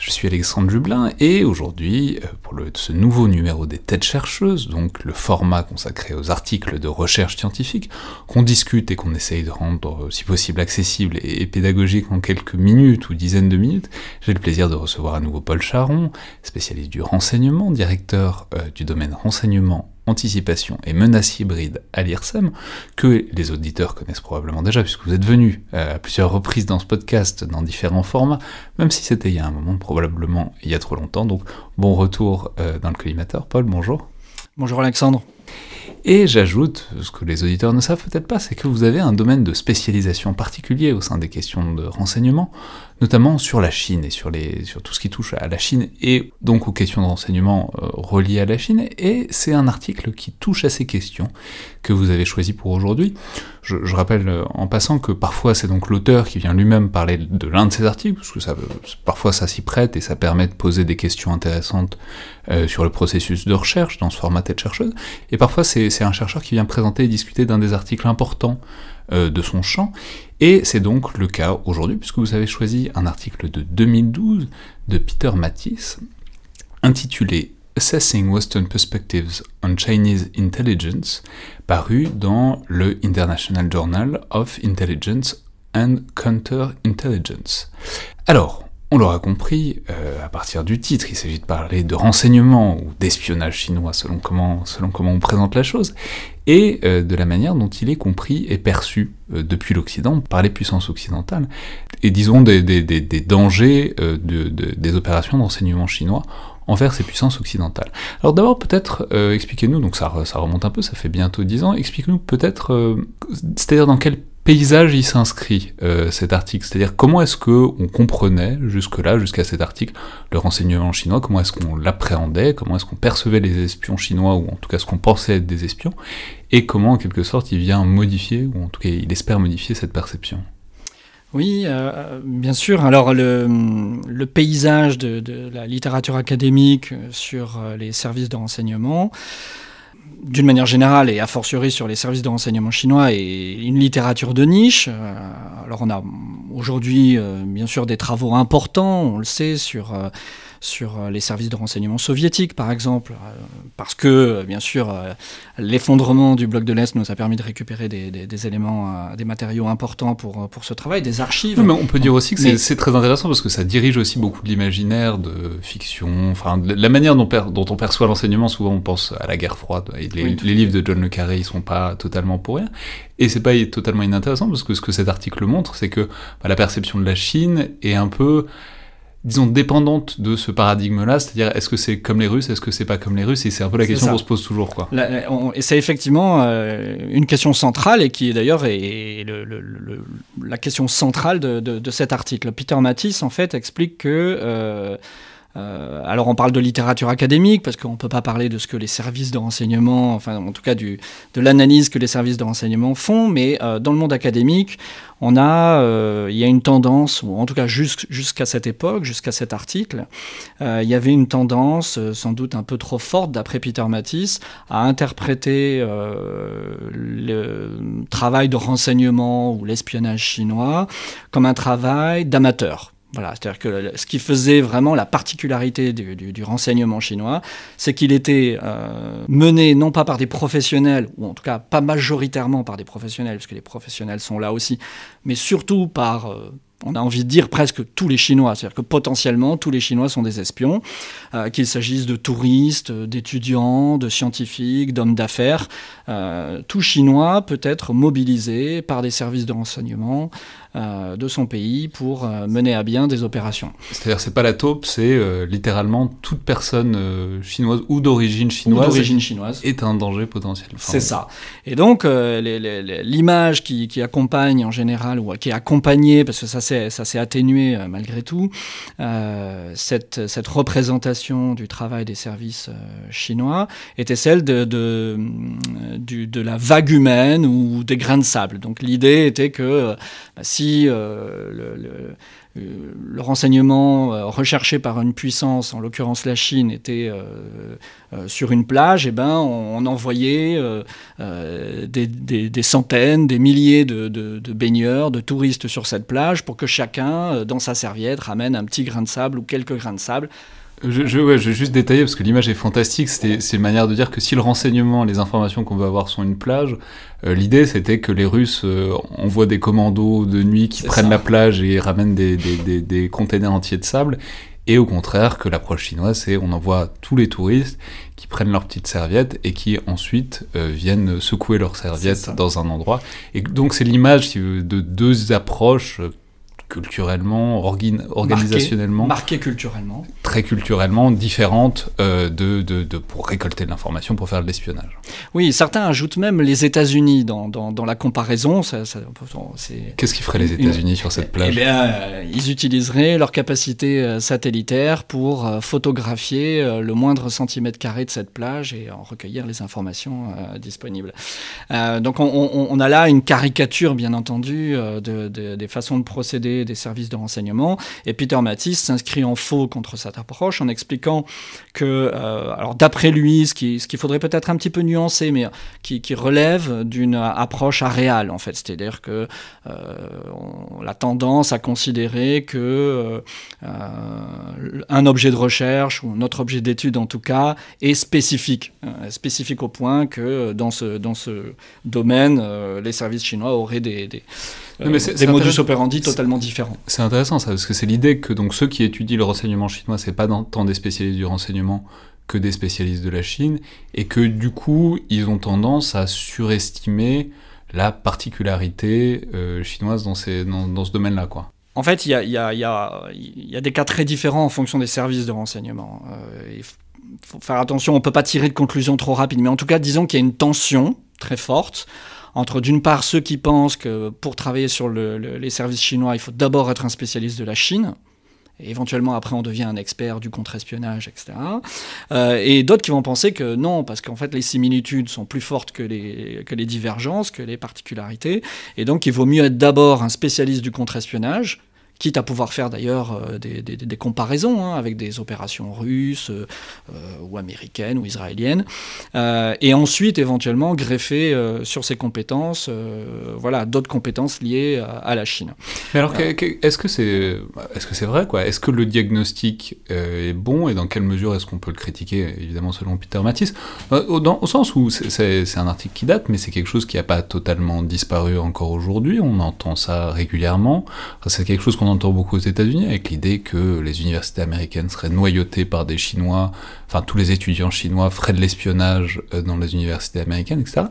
Je suis Alexandre Jublin et aujourd'hui, euh, pour ce nouveau numéro des Têtes chercheuses, donc le format consacré aux articles de recherche scientifique, qu'on discute et qu'on essaye de rendre euh, si possible accessible et pédagogique en quelques minutes ou dizaines de minutes, j'ai le plaisir de recevoir à nouveau Paul Charon, spécialiste du renseignement, directeur euh, du domaine renseignement anticipation et menace hybride à l'IRSEM, que les auditeurs connaissent probablement déjà, puisque vous êtes venu euh, à plusieurs reprises dans ce podcast, dans différents formats, même si c'était il y a un moment, probablement il y a trop longtemps. Donc bon retour euh, dans le collimateur. Paul, bonjour. Bonjour Alexandre. Et j'ajoute, ce que les auditeurs ne savent peut-être pas, c'est que vous avez un domaine de spécialisation particulier au sein des questions de renseignement, notamment sur la Chine et sur, les, sur tout ce qui touche à la Chine et donc aux questions de renseignement euh, reliées à la Chine. Et c'est un article qui touche à ces questions que vous avez choisi pour aujourd'hui. Je, rappelle euh, en passant que parfois c'est donc l'auteur qui vient lui-même parler de l'un de ces articles, parce que ça, parfois ça s'y prête et ça permet de poser des questions intéressantes euh, sur le processus de recherche dans ce format tête chercheuse. Et parfois c'est un chercheur qui vient présenter et discuter d'un des articles importants euh, de son champ. Et c'est donc le cas aujourd'hui, puisque vous avez choisi un article de 2012 de Peter Matisse, intitulé Assessing Western Perspectives on Chinese Intelligence, paru dans le International Journal of Intelligence and Counterintelligence. Alors, on l'aura compris, euh, à partir du titre, il s'agit de parler de renseignement ou d'espionnage chinois selon comment, selon comment on présente la chose, et euh, de la manière dont il est compris et perçu euh, depuis l'Occident par les puissances occidentales, et disons des, des, des, des dangers de, de, des opérations d'enseignement chinois envers ces puissances occidentales. Alors d'abord peut-être expliquez-nous, donc ça, ça remonte un peu, ça fait bientôt dix ans, expliquez-nous peut-être, c'est-à-dire dans quel paysage il s'inscrit euh, cet article. C'est-à-dire comment est-ce que on comprenait jusque-là, jusqu'à cet article, le renseignement chinois? Comment est-ce qu'on l'appréhendait? Comment est-ce qu'on percevait les espions chinois ou en tout cas ce qu'on pensait être des espions? Et comment en quelque sorte il vient modifier ou en tout cas il espère modifier cette perception? Oui, euh, bien sûr. Alors le, paysage de, la littérature académique sur euh, les services de renseignement, d'une manière générale et a fortiori sur les services de renseignement chinois et une littérature de niche. Euh, alors on a aujourd'hui euh, bien sûr des travaux importants, on le sait, sur euh, sur euh, les services de renseignement soviétiques, par exemple, euh, parce que, euh, bien sûr, l'effondrement du bloc de l'Est nous a permis de récupérer des, éléments, des matériaux importants pour, pour ce travail, des archives. mais on peut dire aussi que c'est très intéressant parce que ça dirige aussi beaucoup de l'imaginaire de fiction, enfin, la manière dont, dont on perçoit l'enseignement, souvent on pense à la guerre froide, et les, livres de John Le Carré, ils sont pas totalement pour rien. Et c'est pas totalement inintéressant parce que ce que cet article montre, c'est que bah, la perception de la Chine est un peu disons, dépendante de ce paradigme-là, c'est-à-dire est-ce que c'est comme les Russes, est-ce que c'est pas comme les Russes, et c'est un peu la question qu'on se pose toujours. Quoi. et c'est effectivement euh, une question centrale, et qui est d'ailleurs est la question centrale de, de, cet article. Peter Matisse, en fait, explique que... Euh, euh, alors on parle de littérature académique parce qu'on ne peut pas parler de ce que les services de renseignement, enfin en tout cas du, de l'analyse que les services de renseignement font, mais euh, dans le monde académique, on a, euh, il y a une tendance, ou en tout cas jusqu'à cette époque, jusqu'à cet article, il y avait une tendance, sans doute un peu trop forte d'après Peter Matisse, à interpréter le travail de renseignement ou l'espionnage chinois comme un travail d'amateur voilà, c'est-à-dire que ce qui faisait vraiment la particularité du, renseignement chinois, c'est qu'il était euh, mené non pas par des professionnels, ou en tout cas pas majoritairement par des professionnels, parce que les professionnels sont là aussi, mais surtout par euh, on a envie de dire presque tous les Chinois, c'est-à-dire que potentiellement tous les Chinois sont des espions, euh, qu'il s'agisse de touristes, d'étudiants, de scientifiques, d'hommes d'affaires. Euh, tout Chinois peut être mobilisé par des services de renseignement de son pays pour mener à bien des opérations. C'est-à-dire c'est pas la taupe, c'est littéralement toute personne chinoise ou d'origine chinoise, d'origine chinoise est un danger potentiel. c'est ça. Et donc l'image qui, qui, accompagne en général ou qui est accompagnée, parce que ça ça s'est atténué euh, malgré tout. Euh, cette, cette, représentation du travail des services euh, chinois était celle de, de, de, la vague humaine ou des grains de sable. Donc l'idée était que bah, si le le renseignement recherché par une puissance, en l'occurrence la Chine, était sur une plage, eh ben, on, envoyait des, centaines, des milliers de, baigneurs, de touristes sur cette plage pour que chacun, dans sa serviette, ramène un petit grain de sable ou quelques grains de sable je, je, ouais, je, vais juste détailler parce que l'image est fantastique. C'est une manière de dire que si le renseignement, les informations qu'on veut avoir sont une plage, euh, l'idée c'était que les Russes euh, envoient des commandos de nuit qui prennent la plage et ramènent des, des, des, des containers entiers de sable. Et au contraire, que l'approche chinoise, c'est on envoie tous les touristes qui prennent leurs petites serviettes et qui ensuite euh, viennent secouer leurs serviettes dans un endroit. Et donc c'est l'image de deux approches culturellement, organisationnellement. Marqué, culturellement. Très culturellement, différente euh, de, de, pour récolter de l'information, pour faire de l'espionnage. Oui, certains ajoutent même les États-Unis dans, dans, la comparaison. Qu'est-ce qui ferait les États-Unis sur cette plage eh bien, euh, Ils utiliseraient leur capacité euh, satellitaire pour photographier le moindre centimètre carré de cette plage et en recueillir les informations disponibles. donc on, on, a là une caricature, bien entendu, de, des façons de procéder des services de renseignement. Et Peter Matisse s'inscrit en faux contre cette approche en expliquant que, euh, alors d'après lui, ce qu'il ce faudrait peut-être un petit peu nuancer, mais qui, qui relève d'une approche aréale en fait. C'est-à-dire que euh, la tendance à considérer que euh, un objet de recherche ou notre objet d'étude en tout cas est spécifique, spécifique au point que dans ce, dans ce domaine, les services chinois auraient des euh, des modus operandi totalement différents. C'est intéressant ça, parce que c'est l'idée que donc ceux qui étudient le renseignement chinois, c'est pas tant des spécialistes du renseignement que des spécialistes de la Chine, et que du coup, ils ont tendance à surestimer la particularité euh, chinoise dans, ces, dans, ce domaine-là, quoi. En fait, il y a, y, a, y a, des cas très différents en fonction des services de renseignement. Euh, il faut faire attention, on ne peut pas tirer de conclusions trop rapides, mais en tout cas, disons qu'il y a une tension très forte entre d'une part ceux qui pensent que pour travailler sur les services chinois, il faut d'abord être un spécialiste de la Chine, et éventuellement après on devient un expert du contre-espionnage, etc. Euh, et d'autres qui vont penser que non, parce qu'en fait les similitudes sont plus fortes que les, que les divergences, que les particularités, et donc il vaut mieux être d'abord un spécialiste du contre-espionnage, quitte à pouvoir faire d'ailleurs euh, des, comparaisons hein, avec des opérations russes euh, ou américaines ou israéliennes, euh, et ensuite éventuellement greffer sur ces compétences, voilà, d'autres compétences liées à, la Chine. Mais alors, est-ce que c'est est-ce que vrai Est-ce que le diagnostic est bon et dans quelle mesure est-ce qu'on peut le critiquer? Évidemment, selon Peter Matisse, au, au sens où c'est un article qui date, mais c'est quelque chose qui n'a pas totalement disparu encore aujourd'hui. On entend ça régulièrement. C'est quelque chose qu'on entend beaucoup aux États-Unis avec l'idée que les universités américaines seraient noyautées par des Chinois, enfin tous les étudiants chinois feraient de l'espionnage euh, dans les universités américaines, etc.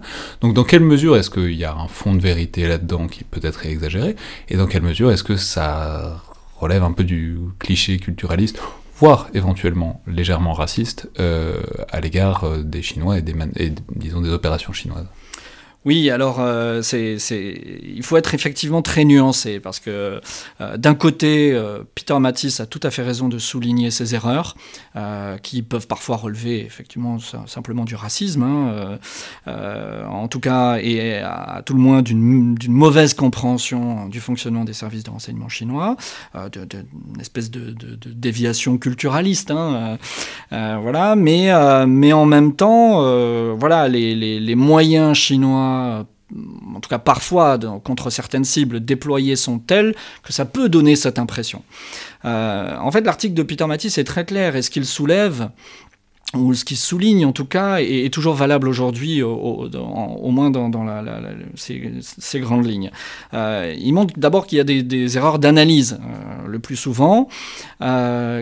Donc dans quelle mesure est-ce qu'il y a un fond de vérité là-dedans qui peut-être est exagéré, et dans quelle mesure est-ce que ça relève un peu du cliché culturaliste voire éventuellement légèrement raciste euh, à l'égard euh, des Chinois et, des, et disons des opérations chinoises? Oui, alors euh, il faut être effectivement très nuancé parce que euh, d'un côté, euh, Peter Matisse a tout à fait raison de souligner ses erreurs qui peuvent parfois relever effectivement simplement du racisme, hein, en tout cas et à, tout le moins d'une, mauvaise compréhension du fonctionnement des services de renseignement chinois, d'une espèce de, déviation culturaliste, hein, voilà. Mais en même temps, voilà les moyens chinois euh, en tout cas parfois contre certaines cibles déployées sont telles que ça peut donner cette impression. Euh, en fait, l'article de Peter Matisse est très clair et ce qu'il soulève, ou ce qui souligne en tout cas, est, toujours valable aujourd'hui, au, moins dans, ces, grandes lignes. Euh, il montre d'abord qu'il y a des, erreurs d'analyse, le plus souvent,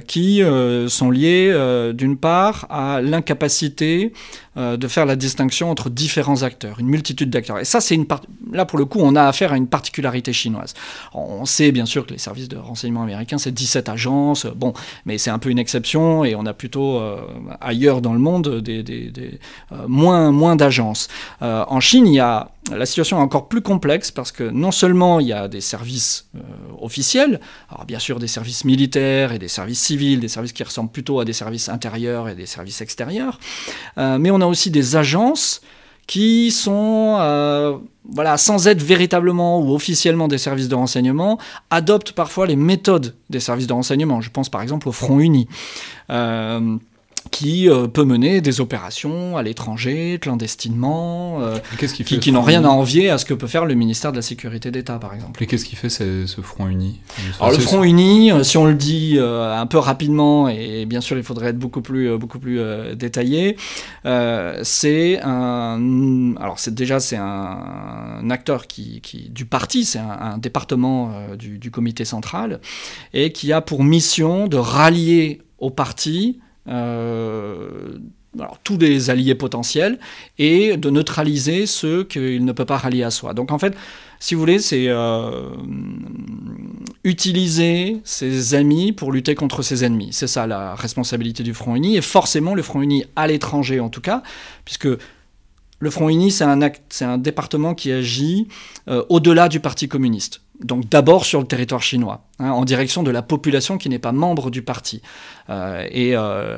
qui sont liées d'une part à l'incapacité euh, de faire la distinction entre différents acteurs, une multitude d'acteurs. Et ça, c'est une part... là pour le coup, on a affaire à une particularité chinoise. On sait bien sûr que les services de renseignement américains, c'est 17 agences, bon, mais c'est un peu une exception et on a plutôt euh, ailleurs dans le monde des, euh, moins, moins d'agences. en Chine, il y a la situation est encore plus complexe parce que non seulement il y a des services officiels, alors bien sûr des services militaires et des services civils, des services qui ressemblent plutôt à des services intérieurs et des services extérieurs, mais on a aussi des agences qui sont, euh, voilà, sans être véritablement ou officiellement des services de renseignement, adoptent parfois les méthodes des services de renseignement. Je pense par exemple au Front Uni. Euh, qui euh, peut mener des opérations à l'étranger, clandestinement, euh, qui, qui, n'ont rien à envier à ce que peut faire le ministère de la Sécurité d'État, par exemple. Et qu'est-ce qui fait ce, Front Uni? Alors le Front Uni, euh, si on le dit un peu rapidement, et bien sûr il faudrait être beaucoup plus, beaucoup plus détaillé, c'est un... Alors c'est déjà c'est un, acteur qui, qui, du parti, c'est un, département du, du comité central, et qui a pour mission de rallier au parti euh, alors, tous les alliés potentiels et de neutraliser ceux qu'il ne peut pas rallier à soi. Donc en fait, si vous voulez, c'est euh, utiliser ses amis pour lutter contre ses ennemis. C'est ça la responsabilité du Front Uni, et forcément le Front Uni à l'étranger en tout cas, puisque le Front Uni, c'est un, un, département qui agit euh, au-delà du Parti communiste. Donc d'abord sur le territoire chinois, hein, en direction de la population qui n'est pas membre du parti. Euh, et euh,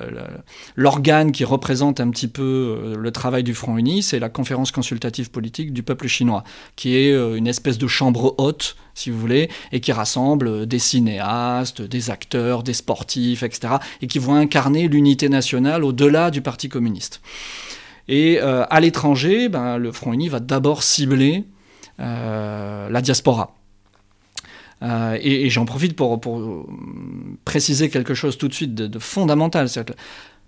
l'organe qui représente un petit peu le travail du Front Uni, c'est la conférence consultative politique du peuple chinois, qui est une espèce de chambre haute, si vous voulez, et qui rassemble des cinéastes, des acteurs, des sportifs, etc., et qui vont incarner l'unité nationale au-delà du Parti communiste. Et euh, à l'étranger, ben, le Front Uni va d'abord cibler euh, la diaspora. Euh, et, j'en profite pour, préciser quelque chose tout de suite de, fondamental.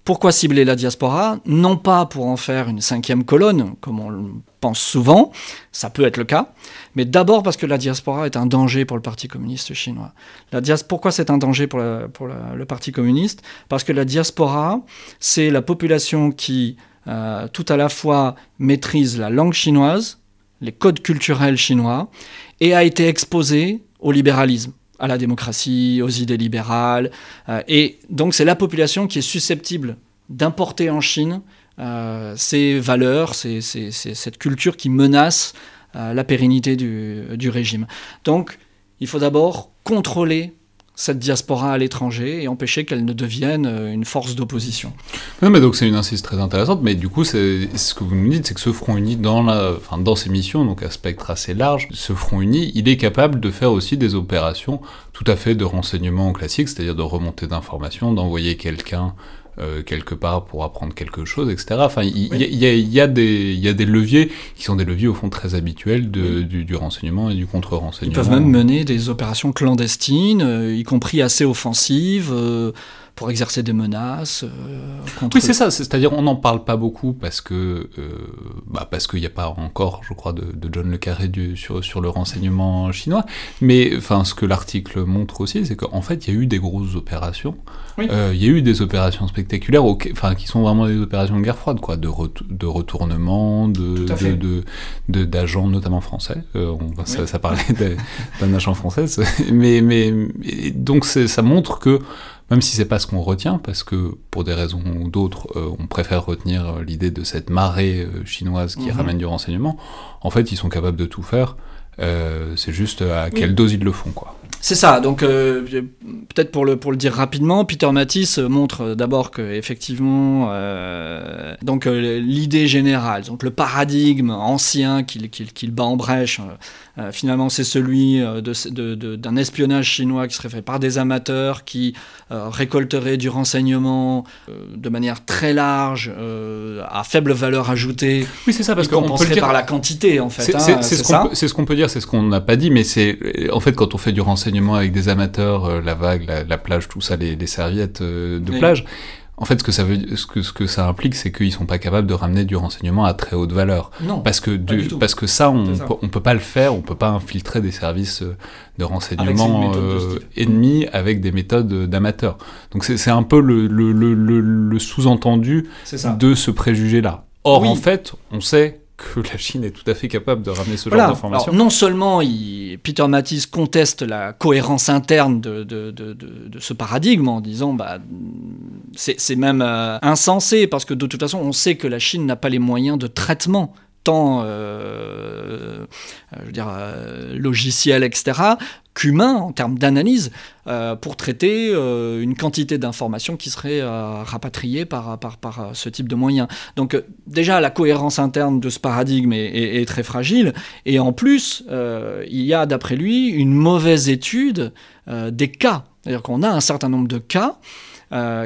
Pourquoi cibler la diaspora? Non pas pour en faire une cinquième colonne, comme on le pense souvent, ça peut être le cas, mais d'abord parce que la diaspora est un danger pour le Parti communiste chinois. La Pourquoi c'est un danger pour, le Parti communiste? Parce que la diaspora, c'est la population qui euh, tout à la fois maîtrise la langue chinoise, les codes culturels chinois, et a été exposé au libéralisme, à la démocratie, aux idées libérales. Euh, et donc c'est la population qui est susceptible d'importer en Chine euh, ces valeurs, cette culture qui menace la pérennité du régime. Donc il faut d'abord contrôler cette diaspora à l'étranger et empêcher qu'elle ne devienne euh, une force d'opposition. Non, mais donc c'est une insiste très intéressante, mais du coup, ce que vous nous dites, c'est que ce Front Uni, dans, la, enfin, dans ses missions, donc à spectre assez large, ce Front Uni, il est capable de faire aussi des opérations tout à fait de renseignement classique, c'est-à-dire de remonter d'informations, d'envoyer quelqu'un euh, quelque part pour apprendre quelque chose, etc. Enfin, il y, a, des leviers qui sont des leviers au fond très habituels du, renseignement et du contre-renseignement. Ils peuvent même mener des opérations clandestines, euh, y compris assez offensives. Euh, pour exercer des menaces. Oui, c'est ça. C'est-à-dire, on n'en parle pas beaucoup parce que bah parce qu'il n'y a pas encore, je crois, de, John le Carré du, sur, sur le renseignement chinois. Mais enfin, ce que l'article montre aussi, c'est qu'en fait, il y a eu des grosses opérations euh, il y a eu des opérations spectaculaires, enfin, qui sont vraiment des opérations de guerre froide, quoi, de, de retournement, de, d'agents notamment français. Euh, on, ça, parlait d'un agent français, mais, mais, donc ça montre que même si c'est pas ce qu'on retient, parce que pour des raisons ou d'autres, euh, on préfère retenir l'idée de cette marée chinoise qui mhm. ramène du renseignement. En fait, ils sont capables de tout faire. c'est juste à quelle dose ils le font, quoi. C'est ça. Donc, euh, peut-être pour le, pour le dire rapidement, Peter Matisse montre d'abord que, effectivement, euh, donc euh, l'idée générale, donc le paradigme ancien qu'il qu'il bat en brèche, finalement, c'est celui d'un de, d'un espionnage chinois qui serait fait par des amateurs qui récolteraient du renseignement de manière très large, à faible valeur ajoutée. Oui, c'est ça, parce qu'on peut le dire par la quantité, en fait. C'est hein, ce qu'on peut, peut dire, c'est ce qu'on n'a pas dit, mais c'est en fait quand on fait du renseignement avec des amateurs, euh, la vague, la, plage, tout ça, les, serviettes euh, de plage. En fait, ce que ça veut, ce que, ce que ça implique, c'est qu'ils sont pas capables de ramener du renseignement à très haute valeur. Non. Parce que, du, parce que ça, on, Peut, on peut pas le faire, on peut pas infiltrer des services euh, de renseignement ennemis avec des méthodes d'amateurs. Donc c'est un peu le, le, le, le sous-entendu de ce préjugé-là. Or, en fait, on sait que la Chine est tout à fait capable de ramener ce genre d'informations. Non seulement il, Peter Matisse conteste la cohérence interne de, de, de, de ce paradigme en disant bah, c'est même euh, insensé parce que de toute façon on sait que la Chine n'a pas les moyens de traitement tant euh, dire, euh, logiciel, etc., qu'humain en termes d'analyse euh, pour traiter euh, une quantité d'informations qui seraient rapatriées par, ce type de moyens. Donc déjà, la cohérence interne de ce paradigme est, est très fragile, et en plus, il y a, d'après lui, une mauvaise étude des cas. C'est-à-dire qu'on a un certain nombre de cas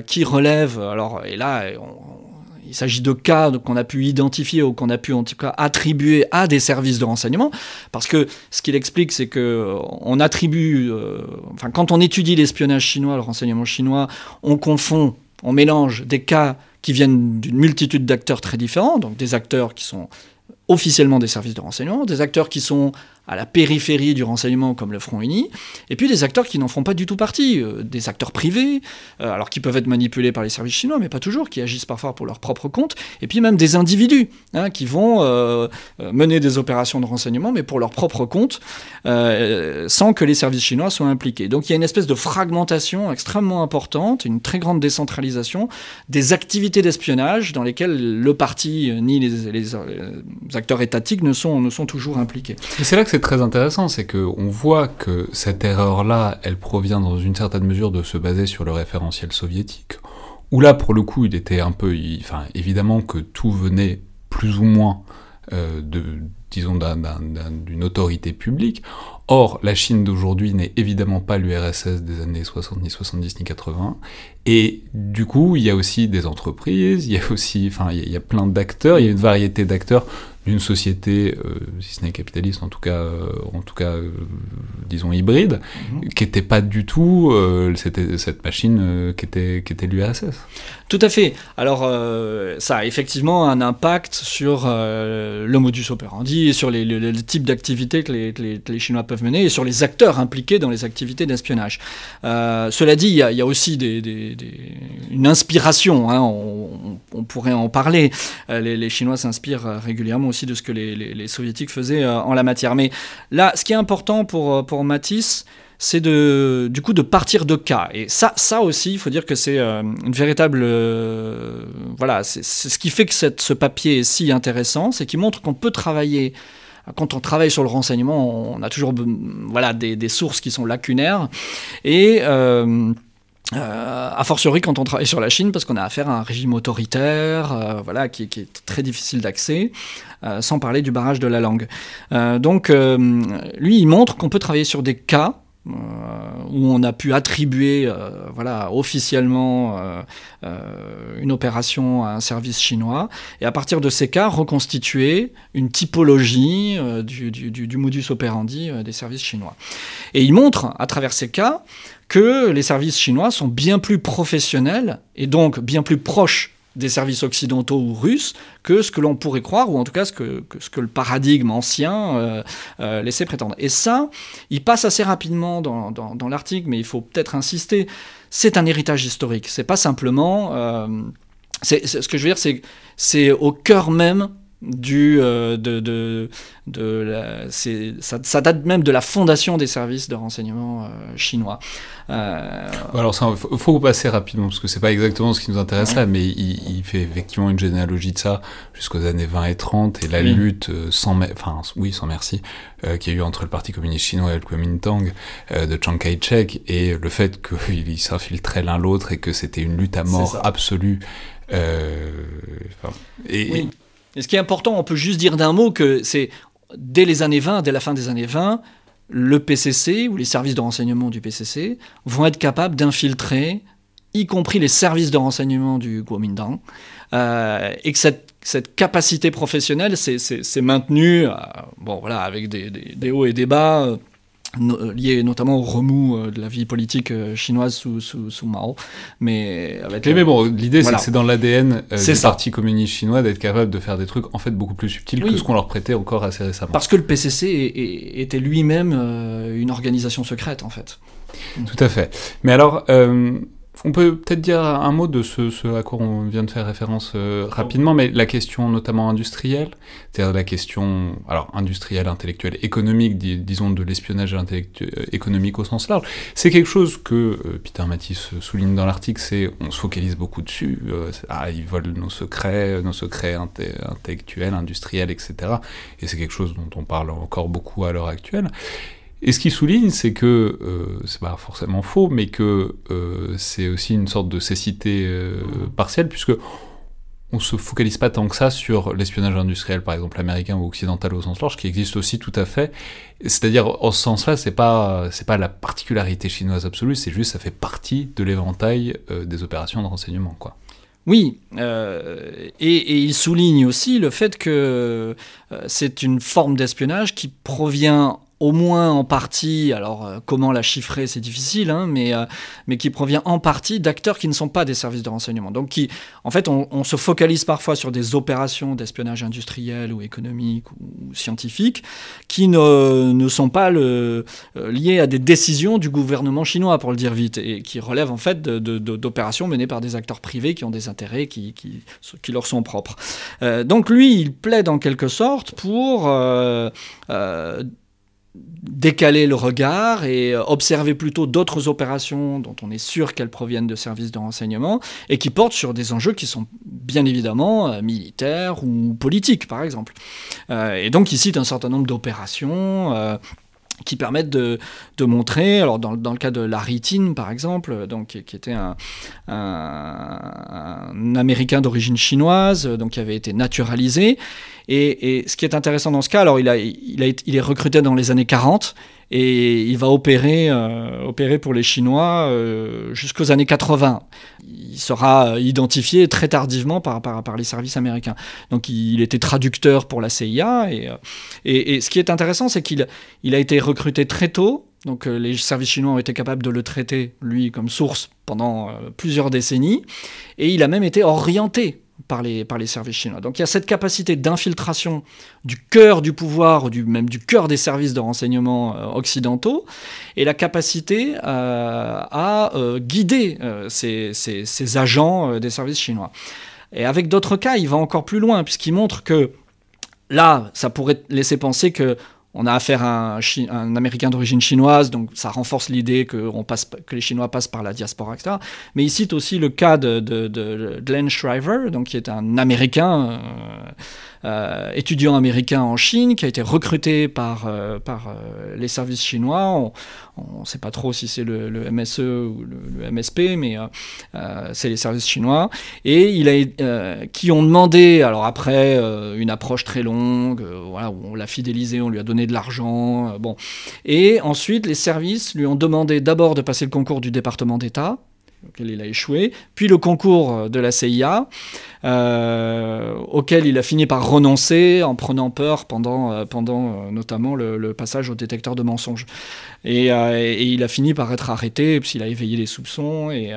qui relèvent, alors, et là, on, il s'agit de cas qu'on a pu identifier ou qu'on a pu en tout cas attribuer à des services de renseignement, parce que ce qu'il explique, c'est que euh, on attribue, euh, enfin quand on étudie l'espionnage chinois, le renseignement chinois, on confond, on mélange des cas qui viennent d'une multitude d'acteurs très différents, donc des acteurs qui sont officiellement des services de renseignement, des acteurs qui sont à la périphérie du renseignement comme le Front Uni, et puis des acteurs qui n'en font pas du tout partie, euh, des acteurs privés, euh, alors qui peuvent être manipulés par les services chinois, mais pas toujours, qui agissent parfois pour leur propre compte, et puis même des individus hein, qui vont euh, mener des opérations de renseignement, mais pour leur propre compte, sans que les services chinois soient impliqués. Donc il y a une espèce de fragmentation extrêmement importante, une très grande décentralisation des activités d'espionnage dans lesquelles le parti ni les, acteurs étatiques ne sont, toujours impliqués. C'est très intéressant, c'est qu'on voit que cette erreur-là, elle provient dans une certaine mesure de se baser sur le référentiel soviétique, où là, pour le coup, il était un peu... Enfin, évidemment que tout venait plus ou moins euh, de, disons, d'une autorité publique. Or, la Chine d'aujourd'hui n'est évidemment pas l'URSS des années 60, ni 70, ni 80. Et du coup, il y a aussi des entreprises, il y a aussi, enfin, il y a plein d'acteurs, il y a une variété d'acteurs d'une société, euh, si ce n'est capitaliste, en tout cas, euh, en tout cas, euh, disons hybride, mhm. qui n'était pas du tout cette machine qui était qui était l'URSS. Tout à fait. Alors ça a effectivement un impact sur le modus operandi sur les, le, type d'activité que les, les, Chinois peuvent mener et sur les acteurs impliqués dans les activités d'espionnage. cela dit, il y, a, y a aussi des, des, une inspiration. Hein, on, on, pourrait en parler. les, Chinois s'inspirent régulièrement de ce que les, soviétiques faisaient euh, en la matière. Mais là, ce qui est important pour, euh, Matisse, c'est de, du coup de partir de cas. Et ça, ça aussi, il faut dire que c'est euh, une véritable... voilà, c'est ce qui fait que ce papier est si intéressant, c'est qu'il montre qu'on peut travailler quand on travaille sur le renseignement, on a toujours voilà, des, sources qui sont lacunaires. Et a fortiori quand on travaille sur la Chine, parce qu'on a affaire à un régime autoritaire, euh, voilà, qui, est très difficile d'accès, euh, sans parler du barrage de la langue. donc, lui, il montre qu'on peut travailler sur des cas où on a pu attribuer, voilà, officiellement une opération à un service chinois, et à partir de ces cas, reconstituer une typologie du, modus operandi des services chinois. Et il montre, à travers ces cas, que les services chinois sont bien plus professionnels et donc bien plus proches des services occidentaux ou russes que ce que l'on pourrait croire, ou en tout cas ce que, ce que le paradigme ancien euh, euh, laissait prétendre. Et ça, il passe assez rapidement dans, dans, l'article, mais il faut peut-être insister, c'est un héritage historique. C'est pas simplement... Euh, c'est, ce que je veux dire, c'est, c'est au cœur même du, de, de, de la, ça, ça, date même de la fondation des services de renseignement chinois. Euh, Alors, il faut, faut, passer rapidement, parce que c'est pas exactement ce qui nous intéresse là, mais il, il, fait effectivement une généalogie de ça jusqu'aux années 20 et 30, et la lutte euh, sans, enfin, oui, sans merci, euh, qu'il y a eu entre le Parti communiste chinois et le Kuomintang euh, de Chiang Kai-shek, et le fait qu'ils s'infiltraient l'un l'autre et que c'était une lutte à mort absolue. Euh, et, oui. et ce qui est important, on peut juste dire d'un mot que c'est dès les années 20, dès la fin des années 20, le PCC ou les services de renseignement du PCC vont être capables d'infiltrer, y compris les services de renseignement du Kuomintang, euh, et que cette, capacité professionnelle s'est maintenue, euh, bon voilà, avec des, hauts et des bas. Euh, lié notamment au remous euh, de la vie politique euh, chinoise sous, sous, Mao. Mais, avec mais bon, l'idée c'est que c'est dans l'ADN euh, du Parti communiste chinois d'être capable de faire des trucs en fait beaucoup plus subtils que ce qu'on leur prêtait encore assez récemment. Parce que le PCC était lui-même une organisation secrète en fait. Tout à fait. Mais alors, on peut peut-être dire un mot de ce, à quoi on vient de faire référence euh, rapidement, mais la question notamment industrielle, c'est-à-dire la question alors industrielle, intellectuelle, économique, disons de l'espionnage euh, économique au sens large, c'est quelque chose que euh, Peter Matisse souligne dans l'article, c'est on se focalise beaucoup dessus, ah, ils volent nos secrets, nos secrets intellectuels, industriels, etc. Et c'est quelque chose dont on parle encore beaucoup à l'heure actuelle. Et ce qu'il souligne, c'est que, euh, c'est pas forcément faux, mais que euh, c'est aussi une sorte de cécité euh, partielle, puisque on se focalise pas tant que ça sur l'espionnage industriel, par exemple américain ou occidental au sens large, qui existe aussi tout à fait. C'est-à-dire, en ce sens-là, c'est pas, c'est pas la particularité chinoise absolue, c'est juste, ça fait partie de l'éventail des opérations de renseignement, quoi. Oui, euh, et, il souligne aussi le fait que c'est une forme d'espionnage qui provient au moins en partie, alors euh, comment la chiffrer, c'est difficile, hein, mais, euh, mais qui provient en partie d'acteurs qui ne sont pas des services de renseignement. Donc, qui, en fait, on, se focalise parfois sur des opérations d'espionnage industriel ou économique ou scientifique qui ne, ne sont pas euh, liées à des décisions du gouvernement chinois, pour le dire vite, et qui relèvent en fait d'opérations menées par des acteurs privés qui ont des intérêts qui, qui, qui leur sont propres. donc, lui, il plaide en quelque sorte pour décaler le regard et euh, observer plutôt d'autres opérations dont on est sûr qu'elles proviennent de services de renseignement et qui portent sur des enjeux qui sont bien évidemment euh, militaires ou politiques par exemple. Euh, et donc il cite un certain nombre d'opérations qui permettent de, de, montrer, alors dans, dans, le cas de la Ritine par exemple, donc, qui était un, un, Américain d'origine chinoise, donc qui avait été naturalisé. Et, ce qui est intéressant dans ce cas, alors il, est recruté dans les années 40 et il va opérer, euh, pour les Chinois euh, jusqu'aux années 80. Il sera identifié très tardivement par, les services américains. Donc il, était traducteur pour la CIA et, euh, ce qui est intéressant, c'est qu'il il a été recruté très tôt. Donc les services chinois ont été capables de le traiter, lui, comme source pendant plusieurs décennies. Et il a même été orienté par les, par services chinois. Donc il y a cette capacité d'infiltration du cœur du pouvoir, du, même du cœur des services de renseignement euh, occidentaux, et la capacité euh, à euh, guider ces, agents des services chinois. Et avec d'autres cas, il va encore plus loin, puisqu'il montre que là, ça pourrait laisser penser que on a affaire à un, Américain d'origine chinoise, donc ça renforce l'idée que, les Chinois passent par la diaspora, etc. Mais il cite aussi le cas de, Glenn Shriver, donc, qui est un Américain euh, étudiant américain en Chine qui a été recruté par, euh, par euh, les services chinois. On ne sait pas trop si c'est le, MSE ou le, MSP, mais c'est les services chinois. Et il a, qui ont demandé, alors après une approche très longue, voilà, on l'a fidélisé, on lui a donné de l'argent. bon. Et ensuite, les services lui ont demandé d'abord de passer le concours du département d'État auquel il a échoué, puis le concours de la CIA, euh, auquel il a fini par renoncer en prenant peur pendant, euh, pendant euh, notamment le, passage au détecteur de mensonges. Et, il a fini par être arrêté, puisqu'il a éveillé les soupçons, et,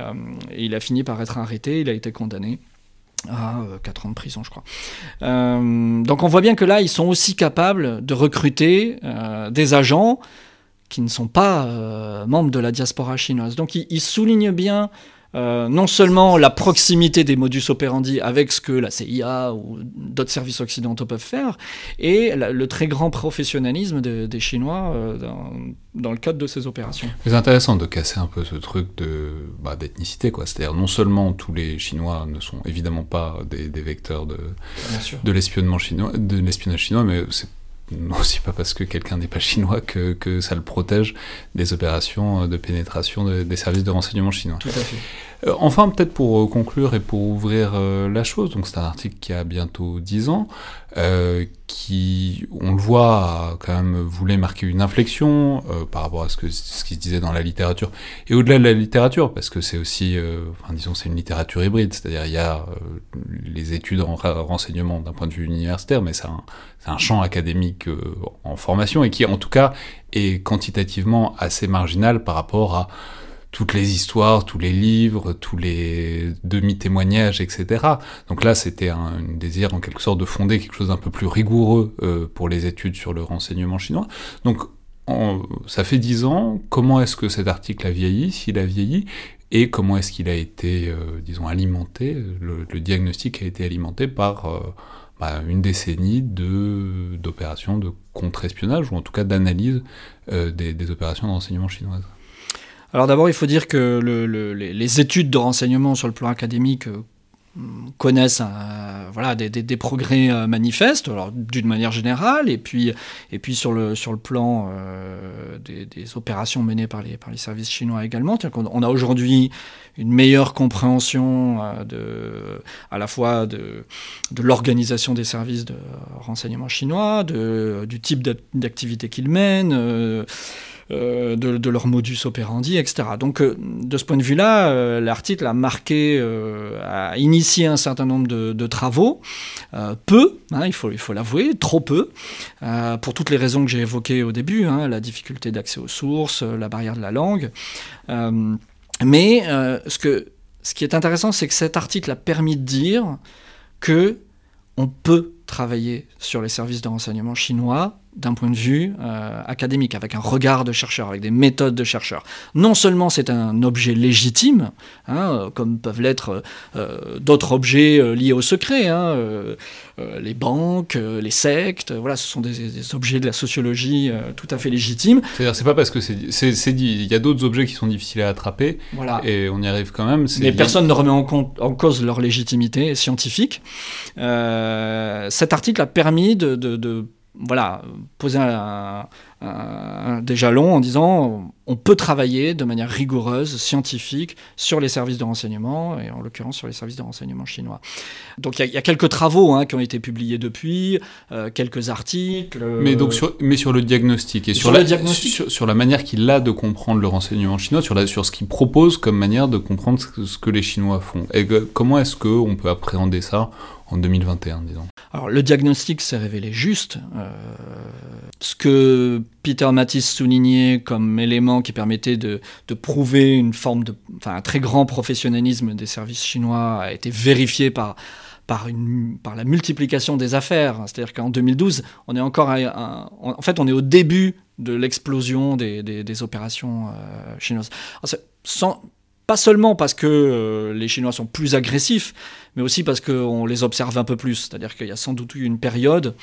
il a fini par être arrêté, il a été condamné à 4 ans de prison, je crois. donc on voit bien que là, ils sont aussi capables de recruter des agents qui ne sont pas euh, membres de la diaspora chinoise. Donc il, souligne bien euh, non seulement la proximité des modus operandi avec ce que la CIA ou d'autres services occidentaux peuvent faire, et le très grand professionnalisme des Chinois euh, dans, le cadre de ces opérations. C'est intéressant de casser un peu ce truc de bah, d'ethnicité, quoi. C'est-à-dire non seulement tous les Chinois ne sont évidemment pas des, vecteurs de, de l'espionnage chinois, de l'espionnage chinois, mais c'est aussi pas parce que quelqu'un n'est pas chinois que, que, ça le protège des opérations de pénétration des services de renseignement chinois. Tout à fait. Euh, enfin, peut-être pour euh, conclure et pour ouvrir euh, la chose, donc c'est un article qui a bientôt 10 ans, qui, on le voit, quand même voulu marquer une inflexion par rapport à ce, que, ce qui se disait dans la littérature, et au-delà de la littérature, parce que c'est aussi, enfin disons, c'est une littérature hybride, c'est-à-dire il y a les études en renseignement d'un point de vue universitaire, mais c'est un, un, champ académique en formation, et qui en tout cas est quantitativement assez marginal par rapport à toutes les histoires, tous les livres, tous les demi-témoignages, etc. Donc là, c'était un, désir en quelque sorte de fonder quelque chose d'un peu plus rigoureux euh, pour les études sur le renseignement chinois. Donc ça fait dix ans, comment est-ce que cet article a vieilli, s'il a vieilli, et comment est-ce qu'il a été, disons, alimenté, le, diagnostic a été alimenté par bah, une décennie d'opérations de, contre-espionnage, ou en tout cas d'analyse des, des opérations de renseignement chinoises. Alors d'abord, il faut dire que les, études de renseignement sur le plan académique euh, connaissent voilà, des, progrès euh, manifestes, d'une manière générale, et puis, sur, le, le plan euh, des, opérations menées par les, services chinois également. On, a aujourd'hui une meilleure compréhension de, à la fois de, l'organisation des services de renseignement chinois, du type d'activité qu'ils mènent. Euh, de, leur modus operandi, etc. Donc, euh, de ce point de vue-là, euh, l'article a marqué, a initié un certain nombre de, travaux, peu, hein, il faut l'avouer, trop peu, pour toutes les raisons que j'ai évoquées au début, hein, la difficulté d'accès aux sources, la barrière de la langue. mais ce qui est intéressant, c'est que cet article a permis de dire que on peut travailler sur les services de renseignement chinois d'un point de vue euh, académique, avec un regard de chercheur, avec des méthodes de chercheur. Non seulement c'est un objet légitime, hein, euh, comme peuvent l'être euh, d'autres objets liés au secret, hein, les banques, les sectes, voilà, ce sont des, objets de la sociologie tout à fait légitimes. C'est-à-dire, c'est pas parce que c'est dit, il y a d'autres objets qui sont difficiles à attraper, voilà. et on y arrive quand même. Mais personne ne remet en, compte, en cause leur légitimité scientifique. cet article a permis de, de voilà, poser un, un, des jalons en disant on peut travailler de manière rigoureuse, scientifique, sur les services de renseignement, et en l'occurrence sur les services de renseignement chinois. Donc il y, a quelques travaux hein, qui ont été publiés depuis, euh, quelques articles. Mais, donc sur, mais sur le diagnostic, et sur, la, sur, la manière qu'il a de comprendre le renseignement chinois, sur, la, sur ce qu'il propose comme manière de comprendre ce, que les Chinois font. Et comment est-ce qu'on peut appréhender ça en 2021, disons Alors le diagnostic s'est révélé juste. Euh, ce que Peter Matisse soulignait comme élément qui permettait de, prouver une forme de, enfin, un très grand professionnalisme des services chinois a été vérifié par, par, la multiplication des affaires. C'est-à-dire qu'en 2012, on est encore, en fait, on est au début de l'explosion des, des, opérations euh, chinoises. sans, pas seulement parce que euh, les Chinois sont plus agressifs, mais aussi parce qu'on les observe un peu plus. C'est-à-dire qu'il y a sans doute eu une période,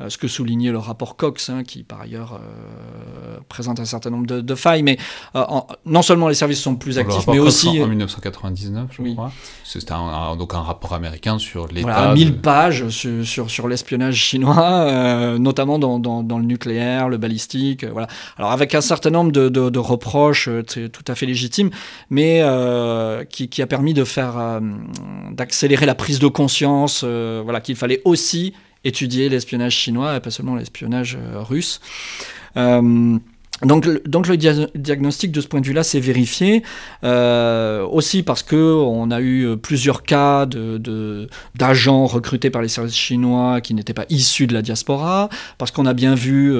euh, ce que soulignait le rapport Cox, hein, qui par ailleurs euh, présente un certain nombre de, failles, mais euh, non seulement les services sont plus actifs, mais aussi... En 1999, je crois. C'était donc un rapport américain sur l'État... Voilà, 1000 pages sur, sur, l'espionnage chinois, notamment dans, dans, le nucléaire, le balistique, voilà. Alors avec un certain nombre de, de, reproches tout à fait légitimes, mais qui, qui, a permis de faire... d'accélérer la prise de conscience, euh, voilà, qu'il fallait aussi étudier l'espionnage chinois et pas seulement l'espionnage euh, russe. Euh, donc, le diagnostic de ce point de vue-là s'est vérifié aussi parce que on a eu plusieurs cas de, d'agents recrutés par les services chinois qui n'étaient pas issus de la diaspora, parce qu'on a bien vu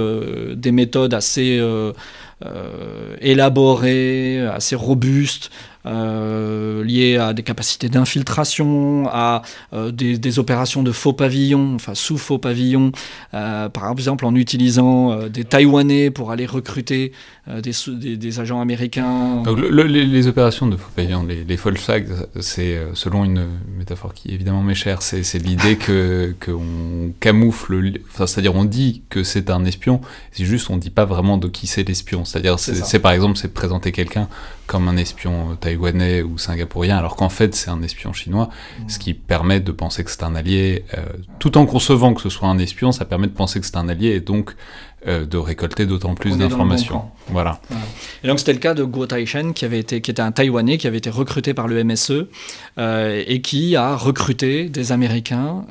des méthodes assez élaborées, assez robustes euh, liées à des capacités d'infiltration, à euh, des, opérations de faux pavillons, enfin sous faux pavillons, euh, par exemple en utilisant des Taïwanais pour aller recruter des, des, agents américains. Donc les, opérations de faux pavillons, les, les false flags, c'est selon une métaphore qui évidemment m'est chère, c'est l'idée que qu'on camoufle, enfin, c'est-à-dire on dit que c'est un espion, c'est juste on dit pas vraiment de qui c'est l'espion, c'est-à-dire c'est par exemple c'est présenter quelqu'un comme un espion taïwanais ou singapourien, alors qu'en fait c'est un espion chinois, mm. ce qui permet de penser que c'est un allié, euh, tout en concevant que ce soit un espion, ça permet de penser que c'est un allié et donc euh, de récolter d'autant plus d'informations. voilà. Et donc c'était le cas de Guo Taishen, qui avait été, qui était un Taïwanais, qui avait été recruté par le MSE euh, et qui a recruté des Américains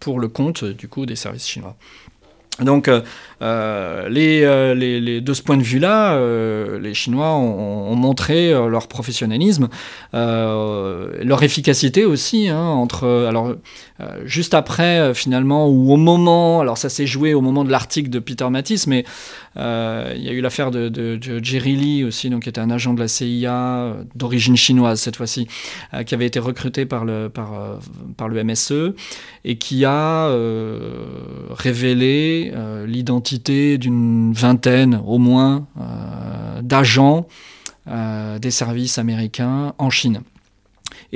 pour le compte du coup des services chinois. Donc, euh, euh, euh, de ce point de vue-là, les Chinois ont, montré leur professionnalisme, leur efficacité aussi. Hein, entre, alors, juste après, finalement, ou au moment, alors ça s'est joué au moment de l'article de Peter Matisse, mais il y a eu l'affaire de, Jerry Lee aussi, donc, qui était un agent de la CIA d'origine chinoise cette fois-ci, qui avait été recruté par le, par le MSE et qui a révélé euh, l'identité d'une vingtaine au moins euh, d'agents des services américains en Chine.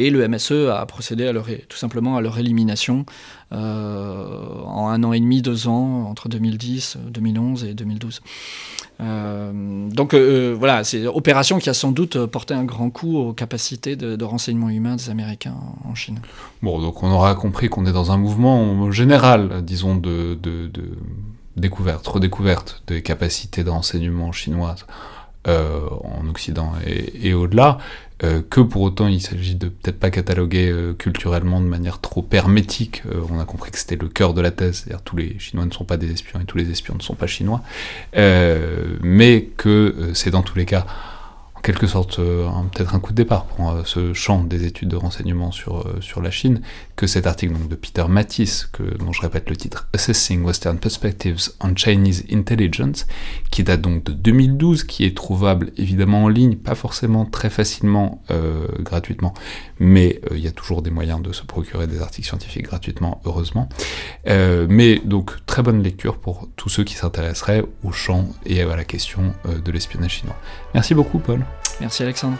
Et le MSE a procédé à leur, tout simplement à leur élimination euh, en un an et demi, deux ans, entre 2010, 2011 et 2012. Euh, donc euh, voilà, c'est une opération qui a sans doute porté un grand coup aux capacités de, renseignement humain des Américains en Chine. Bon, donc on aura compris qu'on est dans un mouvement général, disons, de, découverte, redécouverte des capacités de renseignement chinoises en Occident et au-delà. Euh, que pour autant il s'agit de peut-être pas cataloguer euh, culturellement de manière trop hermétique. Euh, on a compris que c'était le cœur de la thèse, c'est-à-dire tous les Chinois ne sont pas des espions et tous les espions ne sont pas chinois, mais que c'est dans tous les cas quelque sorte euh, peut-être un coup de départ pour euh, ce champ des études de renseignement sur, euh, sur la Chine, que cet article donc, de Peter Matisse, dont je répète le titre, Assessing Western Perspectives on Chinese Intelligence, qui date donc de 2012, qui est trouvable évidemment en ligne, pas forcément très facilement gratuitement, mais il y a toujours des moyens de se procurer des articles scientifiques gratuitement, heureusement. mais donc très bonne lecture pour tous ceux qui s'intéresseraient au champ et à la question de l'espionnage chinois. Merci beaucoup Paul. Merci Alexandre.